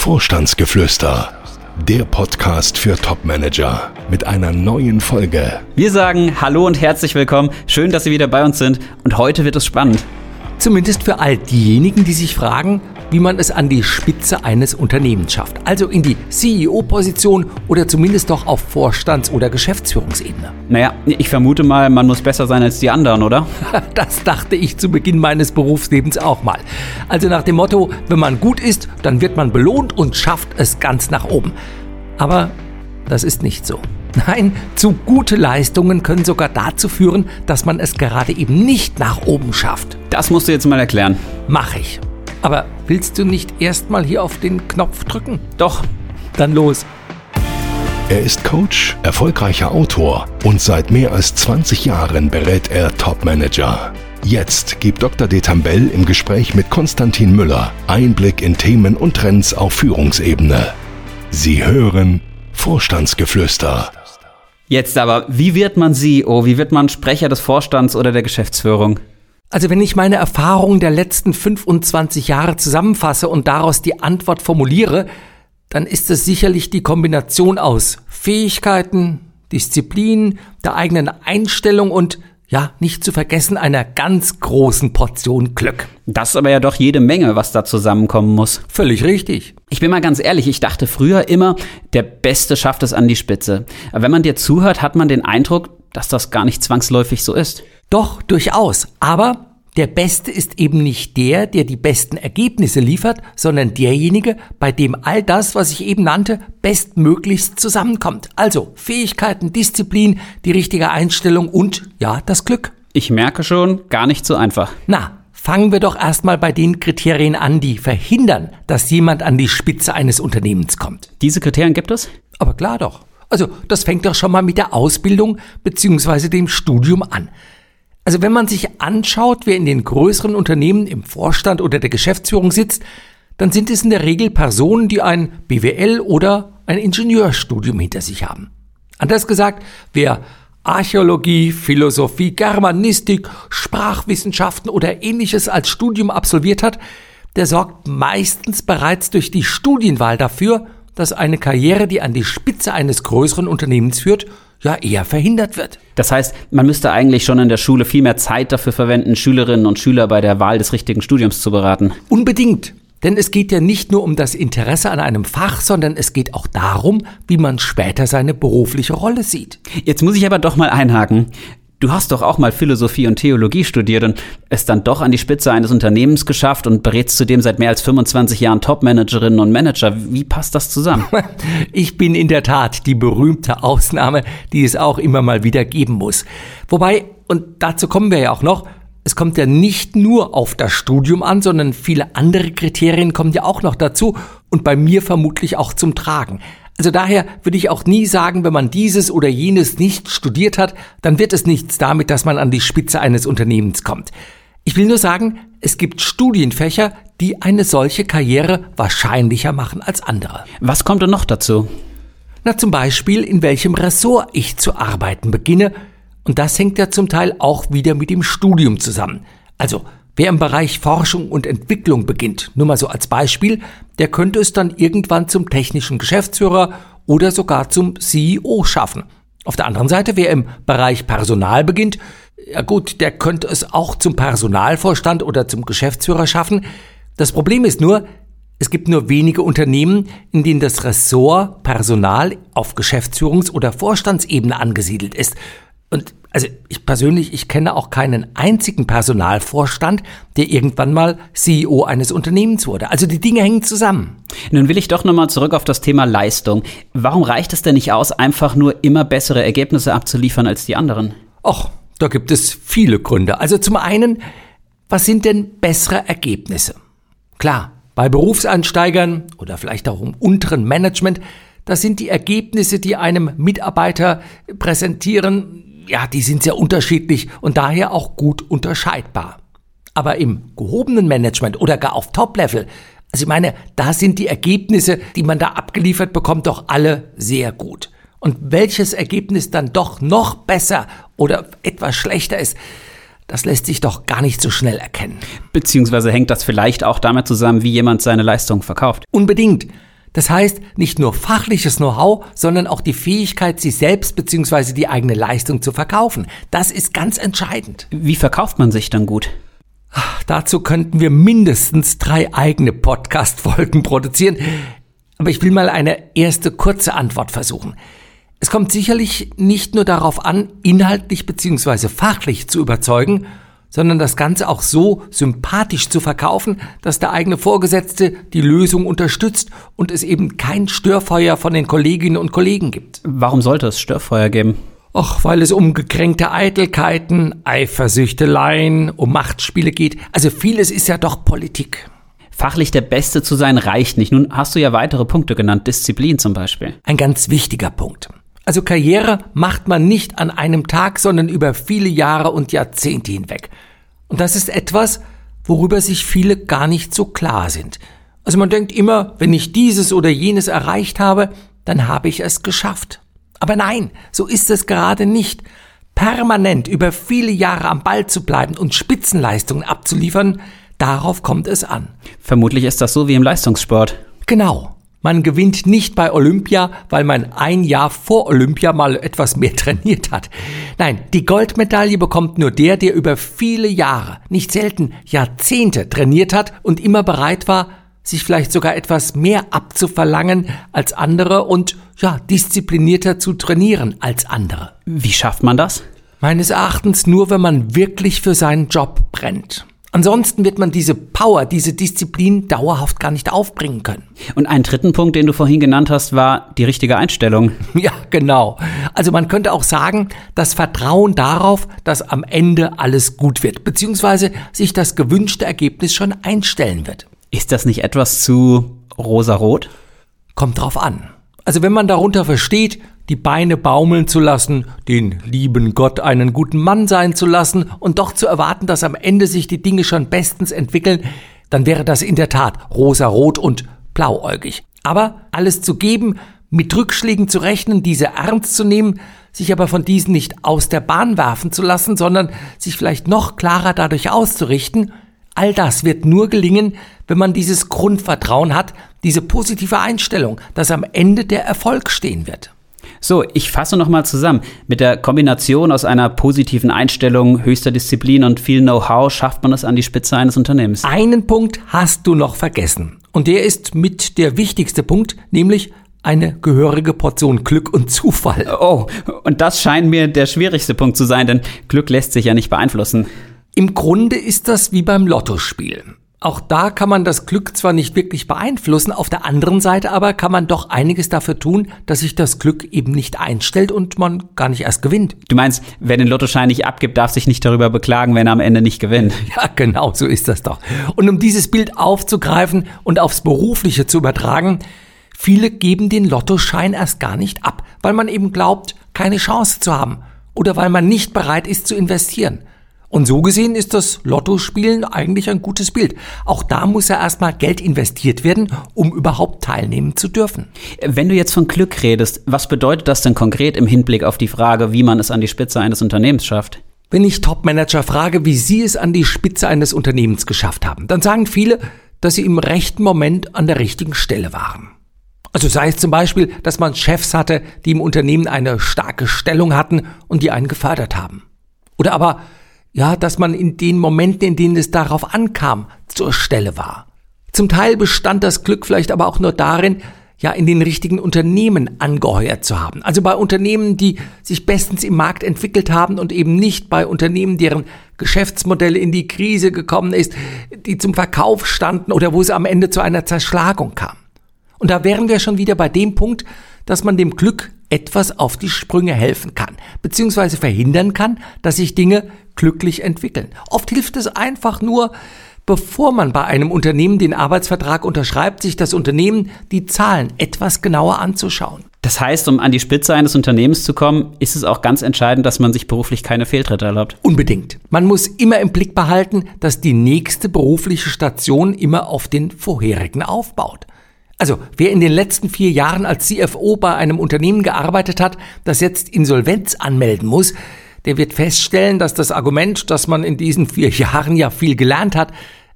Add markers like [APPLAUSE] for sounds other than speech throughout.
Vorstandsgeflüster, der Podcast für Topmanager mit einer neuen Folge. Wir sagen Hallo und herzlich willkommen. Schön, dass Sie wieder bei uns sind. Und heute wird es spannend. Zumindest für all diejenigen, die sich fragen, wie man es an die Spitze eines Unternehmens schafft. Also in die CEO-Position oder zumindest doch auf Vorstands- oder Geschäftsführungsebene. Naja, ich vermute mal, man muss besser sein als die anderen, oder? [LAUGHS] Das dachte ich zu Beginn meines Berufslebens auch mal. Also nach dem Motto, wenn man gut ist, dann wird man belohnt und schafft es ganz nach oben. Aber das ist nicht so. Nein, zu gute Leistungen können sogar dazu führen, dass man es gerade eben nicht nach oben schafft. Das musst du jetzt mal erklären. Mach ich. Aber willst du nicht erstmal hier auf den Knopf drücken? Doch. Dann los. Er ist Coach, erfolgreicher Autor und seit mehr als 20 Jahren berät er Topmanager. Jetzt gibt Dr. Detambell im Gespräch mit Konstantin Müller Einblick in Themen und Trends auf Führungsebene. Sie hören Vorstandsgeflüster. Jetzt aber, wie wird man CEO? Wie wird man Sprecher des Vorstands oder der Geschäftsführung? Also wenn ich meine Erfahrungen der letzten 25 Jahre zusammenfasse und daraus die Antwort formuliere, dann ist es sicherlich die Kombination aus Fähigkeiten, Disziplin, der eigenen Einstellung und ja, nicht zu vergessen, einer ganz großen Portion Glück. Das ist aber ja doch jede Menge, was da zusammenkommen muss. Völlig richtig. Ich bin mal ganz ehrlich, ich dachte früher immer, der Beste schafft es an die Spitze. Aber wenn man dir zuhört, hat man den Eindruck, dass das gar nicht zwangsläufig so ist. Doch, durchaus. Aber der Beste ist eben nicht der, der die besten Ergebnisse liefert, sondern derjenige, bei dem all das, was ich eben nannte, bestmöglichst zusammenkommt. Also Fähigkeiten, Disziplin, die richtige Einstellung und ja, das Glück. Ich merke schon, gar nicht so einfach. Na, fangen wir doch erstmal bei den Kriterien an, die verhindern, dass jemand an die Spitze eines Unternehmens kommt. Diese Kriterien gibt es? Aber klar doch. Also, das fängt doch schon mal mit der Ausbildung bzw. dem Studium an. Also wenn man sich anschaut, wer in den größeren Unternehmen im Vorstand oder der Geschäftsführung sitzt, dann sind es in der Regel Personen, die ein BWL oder ein Ingenieurstudium hinter sich haben. Anders gesagt, wer Archäologie, Philosophie, Germanistik, Sprachwissenschaften oder ähnliches als Studium absolviert hat, der sorgt meistens bereits durch die Studienwahl dafür, dass eine Karriere, die an die Spitze eines größeren Unternehmens führt, ja eher verhindert wird. Das heißt, man müsste eigentlich schon in der Schule viel mehr Zeit dafür verwenden, Schülerinnen und Schüler bei der Wahl des richtigen Studiums zu beraten. Unbedingt. Denn es geht ja nicht nur um das Interesse an einem Fach, sondern es geht auch darum, wie man später seine berufliche Rolle sieht. Jetzt muss ich aber doch mal einhaken. Du hast doch auch mal Philosophie und Theologie studiert und es dann doch an die Spitze eines Unternehmens geschafft und berätst zudem seit mehr als 25 Jahren Topmanagerinnen und Manager. Wie passt das zusammen? [LAUGHS] Ich bin in der Tat die berühmte Ausnahme, die es auch immer mal wieder geben muss. Wobei, und dazu kommen wir ja auch noch, es kommt ja nicht nur auf das Studium an, sondern viele andere Kriterien kommen ja auch noch dazu und bei mir vermutlich auch zum Tragen. Also daher würde ich auch nie sagen, wenn man dieses oder jenes nicht studiert hat, dann wird es nichts damit, dass man an die Spitze eines Unternehmens kommt. Ich will nur sagen, es gibt Studienfächer, die eine solche Karriere wahrscheinlicher machen als andere. Was kommt denn noch dazu? Na zum Beispiel, in welchem Ressort ich zu arbeiten beginne. Und das hängt ja zum Teil auch wieder mit dem Studium zusammen. Also Wer im Bereich Forschung und Entwicklung beginnt, nur mal so als Beispiel, der könnte es dann irgendwann zum technischen Geschäftsführer oder sogar zum CEO schaffen. Auf der anderen Seite, wer im Bereich Personal beginnt, ja gut, der könnte es auch zum Personalvorstand oder zum Geschäftsführer schaffen. Das Problem ist nur, es gibt nur wenige Unternehmen, in denen das Ressort Personal auf Geschäftsführungs- oder Vorstandsebene angesiedelt ist. Und also ich persönlich, ich kenne auch keinen einzigen Personalvorstand, der irgendwann mal CEO eines Unternehmens wurde. Also die Dinge hängen zusammen. Nun will ich doch nochmal zurück auf das Thema Leistung. Warum reicht es denn nicht aus, einfach nur immer bessere Ergebnisse abzuliefern als die anderen? Och, da gibt es viele Gründe. Also zum einen, was sind denn bessere Ergebnisse? Klar, bei Berufseinsteigern oder vielleicht auch im unteren Management, das sind die Ergebnisse, die einem Mitarbeiter präsentieren, ja, die sind sehr unterschiedlich und daher auch gut unterscheidbar. Aber im gehobenen Management oder gar auf Top-Level, also ich meine, da sind die Ergebnisse, die man da abgeliefert bekommt, doch alle sehr gut. Und welches Ergebnis dann doch noch besser oder etwas schlechter ist, das lässt sich doch gar nicht so schnell erkennen. Beziehungsweise hängt das vielleicht auch damit zusammen, wie jemand seine Leistung verkauft. Unbedingt. Das heißt, nicht nur fachliches Know-how, sondern auch die Fähigkeit, sich selbst bzw. die eigene Leistung zu verkaufen. Das ist ganz entscheidend. Wie verkauft man sich dann gut? Ach, dazu könnten wir mindestens drei eigene Podcast-Folgen produzieren. Aber ich will mal eine erste kurze Antwort versuchen. Es kommt sicherlich nicht nur darauf an, inhaltlich bzw. fachlich zu überzeugen, sondern das Ganze auch so sympathisch zu verkaufen, dass der eigene Vorgesetzte die Lösung unterstützt und es eben kein Störfeuer von den Kolleginnen und Kollegen gibt. Warum sollte es Störfeuer geben? Ach, weil es um gekränkte Eitelkeiten, Eifersüchteleien, um Machtspiele geht. Also vieles ist ja doch Politik. Fachlich der Beste zu sein reicht nicht. Nun hast du ja weitere Punkte genannt, Disziplin zum Beispiel. Ein ganz wichtiger Punkt. Also Karriere macht man nicht an einem Tag, sondern über viele Jahre und Jahrzehnte hinweg. Und das ist etwas, worüber sich viele gar nicht so klar sind. Also man denkt immer, wenn ich dieses oder jenes erreicht habe, dann habe ich es geschafft. Aber nein, so ist es gerade nicht. Permanent über viele Jahre am Ball zu bleiben und Spitzenleistungen abzuliefern, darauf kommt es an. Vermutlich ist das so wie im Leistungssport. Genau. Man gewinnt nicht bei Olympia, weil man ein Jahr vor Olympia mal etwas mehr [LAUGHS] trainiert hat. Nein, die Goldmedaille bekommt nur der, der über viele Jahre, nicht selten Jahrzehnte trainiert hat und immer bereit war, sich vielleicht sogar etwas mehr abzuverlangen als andere und ja, disziplinierter zu trainieren als andere. Wie schafft man das? Meines Erachtens nur, wenn man wirklich für seinen Job brennt. Ansonsten wird man diese Power, diese Disziplin dauerhaft gar nicht aufbringen können. Und einen dritten Punkt, den du vorhin genannt hast, war die richtige Einstellung. [LAUGHS] Ja, genau. Also man könnte auch sagen, das Vertrauen darauf, dass am Ende alles gut wird, beziehungsweise sich das gewünschte Ergebnis schon einstellen wird. Ist das nicht etwas zu rosarot? Kommt drauf an. Also wenn man darunter versteht, die Beine baumeln zu lassen, den lieben Gott einen guten Mann sein zu lassen und doch zu erwarten, dass am Ende sich die Dinge schon bestens entwickeln, dann wäre das in der Tat rosarot und blauäugig. Aber alles zu geben, mit Rückschlägen zu rechnen, diese ernst zu nehmen, sich aber von diesen nicht aus der Bahn werfen zu lassen, sondern sich vielleicht noch klarer dadurch auszurichten, all das wird nur gelingen, wenn man dieses Grundvertrauen hat, diese positive Einstellung, dass am Ende der Erfolg stehen wird. So, ich fasse nochmal zusammen. Mit der Kombination aus einer positiven Einstellung, höchster Disziplin und viel Know-how schafft man es an die Spitze eines Unternehmens. Einen Punkt hast du noch vergessen. Und der ist mit der wichtigste Punkt, nämlich eine gehörige Portion Glück und Zufall. Oh, und das scheint mir der schwierigste Punkt zu sein, denn Glück lässt sich ja nicht beeinflussen. Im Grunde ist das wie beim Lottospiel. Auch da kann man das Glück zwar nicht wirklich beeinflussen, auf der anderen Seite aber kann man doch einiges dafür tun, dass sich das Glück eben nicht einstellt und man gar nicht erst gewinnt. Du meinst, wer den Lottoschein nicht abgibt, darf sich nicht darüber beklagen, wenn er am Ende nicht gewinnt. [LAUGHS] Ja, genau, so ist das doch. Und um dieses Bild aufzugreifen und aufs Berufliche zu übertragen, viele geben den Lottoschein erst gar nicht ab, weil man eben glaubt, keine Chance zu haben oder weil man nicht bereit ist zu investieren. Und so gesehen ist das Lottospielen eigentlich ein gutes Bild. Auch da muss ja erstmal Geld investiert werden, um überhaupt teilnehmen zu dürfen. Wenn du jetzt von Glück redest, was bedeutet das denn konkret im Hinblick auf die Frage, wie man es an die Spitze eines Unternehmens schafft? Wenn ich Topmanager frage, wie sie es an die Spitze eines Unternehmens geschafft haben, dann sagen viele, dass sie im rechten Moment an der richtigen Stelle waren. Also sei es zum Beispiel, dass man Chefs hatte, die im Unternehmen eine starke Stellung hatten und die einen gefördert haben. Oder aber ja, dass man in den Momenten, in denen es darauf ankam, zur Stelle war. Zum Teil bestand das Glück vielleicht aber auch nur darin, ja, in den richtigen Unternehmen angeheuert zu haben. Also bei Unternehmen, die sich bestens im Markt entwickelt haben und eben nicht bei Unternehmen, deren Geschäftsmodelle in die Krise gekommen ist, die zum Verkauf standen oder wo es am Ende zu einer Zerschlagung kam. Und da wären wir schon wieder bei dem Punkt, dass man dem Glück etwas auf die Sprünge helfen kann, beziehungsweise verhindern kann, dass sich Dinge glücklich entwickeln. Oft hilft es einfach nur, bevor man bei einem Unternehmen den Arbeitsvertrag unterschreibt, sich das Unternehmen die Zahlen etwas genauer anzuschauen. Das heißt, um an die Spitze eines Unternehmens zu kommen, ist es auch ganz entscheidend, dass man sich beruflich keine Fehltritte erlaubt. Unbedingt. Man muss immer im Blick behalten, dass die nächste berufliche Station immer auf den vorherigen aufbaut. Also, wer in den letzten vier Jahren als CFO bei einem Unternehmen gearbeitet hat, das jetzt Insolvenz anmelden muss, der wird feststellen, dass das Argument, dass man in diesen vier [LAUGHS] Jahren ja viel gelernt hat,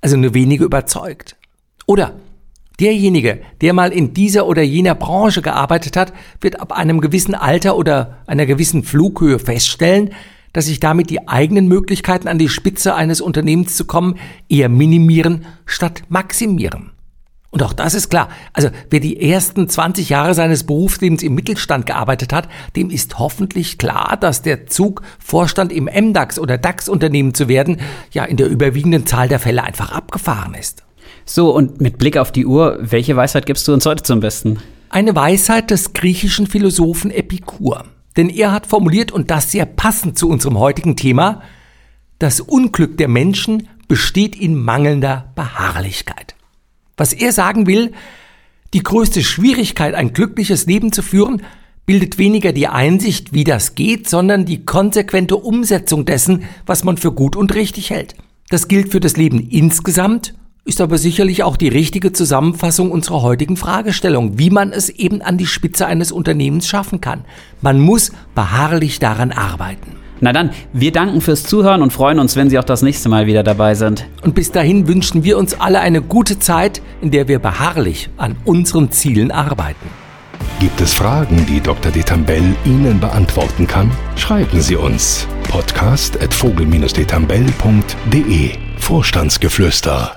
also nur wenige überzeugt. Oder Derjenige, der mal in dieser oder jener Branche gearbeitet hat, wird ab einem gewissen Alter oder einer gewissen Flughöhe feststellen, dass sich damit die eigenen Möglichkeiten an die Spitze eines Unternehmens zu kommen eher minimieren statt maximieren. Und auch das ist klar. Also wer die ersten 20 Jahre seines Berufslebens im Mittelstand gearbeitet hat, dem ist hoffentlich klar, dass der Zug, Vorstand im MDAX oder DAX-Unternehmen zu werden, ja in der überwiegenden Zahl der Fälle einfach abgefahren ist. So, und mit Blick auf die Uhr, welche Weisheit gibst du uns heute zum Besten? Eine Weisheit des griechischen Philosophen Epikur. Denn er hat formuliert, und das sehr passend zu unserem heutigen Thema, das Unglück der Menschen besteht in mangelnder Beharrlichkeit. Was er sagen will, die größte Schwierigkeit, ein glückliches Leben zu führen, bildet weniger die Einsicht, wie das geht, sondern die konsequente Umsetzung dessen, was man für gut und richtig hält. Das gilt für das Leben insgesamt, ist aber sicherlich auch die richtige Zusammenfassung unserer heutigen Fragestellung, wie man es eben an die Spitze eines Unternehmens schaffen kann. Man muss beharrlich daran arbeiten. Na dann, wir danken fürs Zuhören und freuen uns, wenn Sie auch das nächste Mal wieder dabei sind. Und bis dahin wünschen wir uns alle eine gute Zeit, in der wir beharrlich an unseren Zielen arbeiten. Gibt es Fragen, die Dr. Detambell Ihnen beantworten kann? Schreiben Sie uns podcast@vogel-detambell.de Vorstandsgeflüster